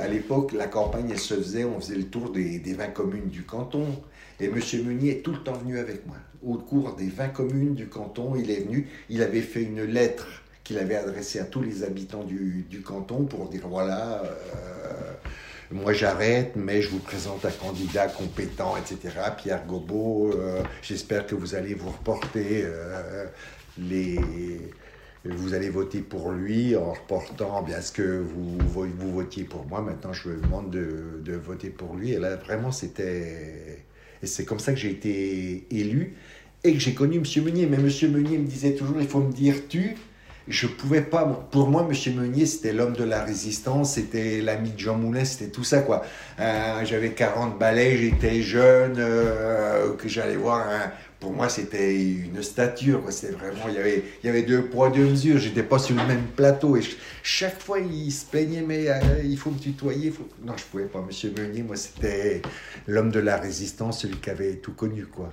À l'époque, la campagne, elle se faisait, on faisait le tour des, des 20 communes du canton. Et M. Meunier est tout le temps venu avec moi. Au cours des 20 communes du canton, il est venu, il avait fait une lettre qu'il avait adressée à tous les habitants du, du canton pour dire voilà, euh, moi j'arrête, mais je vous présente un candidat compétent, etc. Pierre Gobeau, euh, j'espère que vous allez vous reporter euh, les vous allez voter pour lui en reportant bien ce que vous, votiez pour moi. Maintenant, je vous demande de, voter pour lui. Et là, vraiment, c'était. C'est comme ça que j'ai été élu et que j'ai connu M. Meunier. Mais M. Meunier me disait toujours il faut me dire tu. Je pouvais pas. Pour moi, M. Meunier, c'était l'homme de la résistance, c'était l'ami de Jean Moulin, c'était tout ça, quoi. Euh, J'avais 40 balais, j'étais jeune, euh, que j'allais voir pour moi, c'était une stature. C'était vraiment, il y avait, il y avait deux poids, deux mesures. J'étais pas sur le même plateau. Et chaque fois, il se plaignait, mais euh, il faut me tutoyer. Non, je pouvais pas. Monsieur Meunier, moi, c'était l'homme de la résistance, celui qui avait tout connu, quoi.